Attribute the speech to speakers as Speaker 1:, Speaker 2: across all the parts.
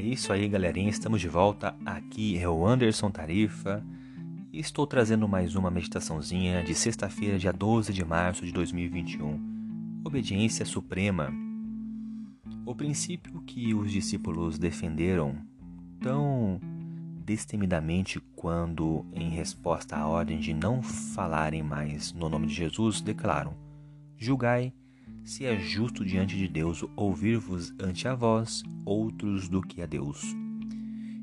Speaker 1: isso aí, galerinha. Estamos de volta. Aqui é o Anderson Tarifa e estou trazendo mais uma meditaçãozinha de sexta-feira, dia 12 de março de 2021. Obediência Suprema. O princípio que os discípulos defenderam tão destemidamente quando, em resposta à ordem de não falarem mais no nome de Jesus, declaram: Julgai se é justo diante de Deus ouvir-vos ante a vós outros do que a Deus.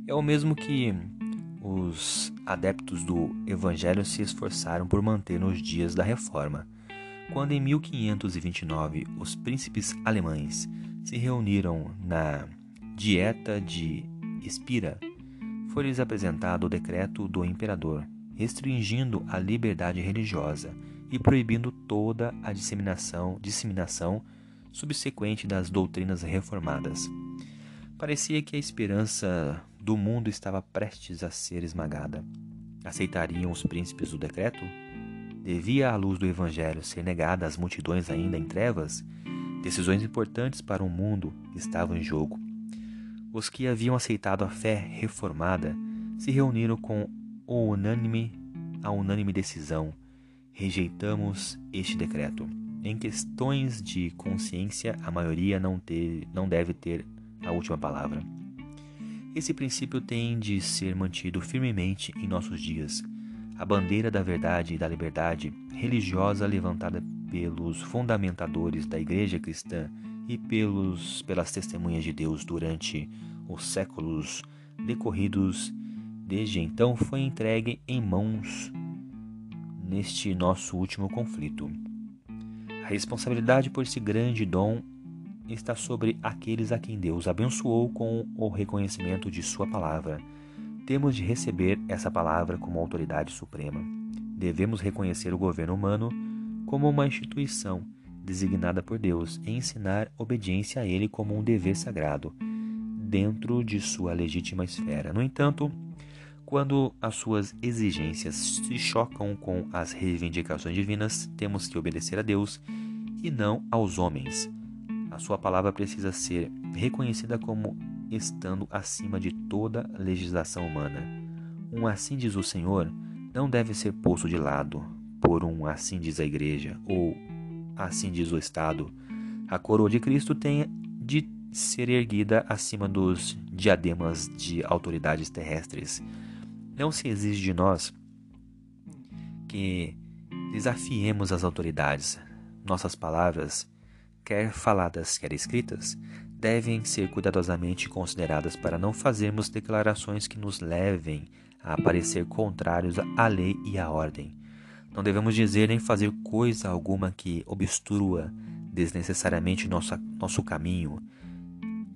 Speaker 1: É o mesmo que os adeptos do Evangelho se esforçaram por manter nos dias da Reforma, quando em 1529 os príncipes alemães se reuniram na Dieta de Espira, foi-lhes apresentado o decreto do imperador, restringindo a liberdade religiosa e proibindo toda a disseminação, disseminação subsequente das doutrinas reformadas. Parecia que a esperança do mundo estava prestes a ser esmagada. Aceitariam os príncipes o decreto? Devia a luz do Evangelho ser negada às multidões ainda em trevas? Decisões importantes para o mundo estavam em jogo. Os que haviam aceitado a fé reformada se reuniram com unânime, a unânime decisão rejeitamos este decreto. Em questões de consciência, a maioria não, ter, não deve ter a última palavra. Esse princípio tem de ser mantido firmemente em nossos dias. A bandeira da verdade e da liberdade religiosa levantada pelos fundamentadores da Igreja cristã e pelos, pelas testemunhas de Deus durante os séculos decorridos desde então foi entregue em mãos neste nosso último conflito. A responsabilidade por esse grande dom está sobre aqueles a quem Deus abençoou com o reconhecimento de Sua palavra. Temos de receber essa palavra como autoridade suprema. Devemos reconhecer o governo humano como uma instituição designada por Deus e ensinar obediência a Ele como um dever sagrado, dentro de sua legítima esfera. No entanto, quando as suas exigências se chocam com as reivindicações divinas, temos que obedecer a Deus e não aos homens. A sua palavra precisa ser reconhecida como estando acima de toda legislação humana. Um assim diz o Senhor não deve ser posto de lado por um assim diz a igreja ou assim diz o Estado. A coroa de Cristo tem de ser erguida acima dos diademas de autoridades terrestres. Não se exige de nós que desafiemos as autoridades. Nossas palavras, quer faladas, quer escritas, devem ser cuidadosamente consideradas para não fazermos declarações que nos levem a parecer contrários à lei e à ordem. Não devemos dizer nem fazer coisa alguma que obstrua desnecessariamente nosso, nosso caminho,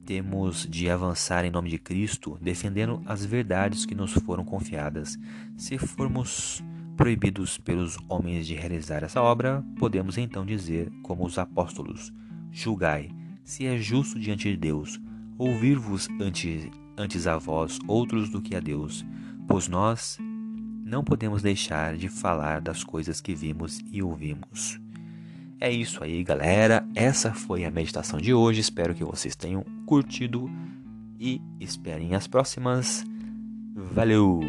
Speaker 1: temos de avançar em nome de Cristo, defendendo as verdades que nos foram confiadas. Se formos proibidos pelos homens de realizar essa obra, podemos então dizer, como os apóstolos: Julgai, se é justo diante de Deus, ouvir-vos antes, antes a vós outros do que a Deus, pois nós não podemos deixar de falar das coisas que vimos e ouvimos. É isso aí, galera. Essa foi a meditação de hoje. Espero que vocês tenham curtido e esperem as próximas. Valeu!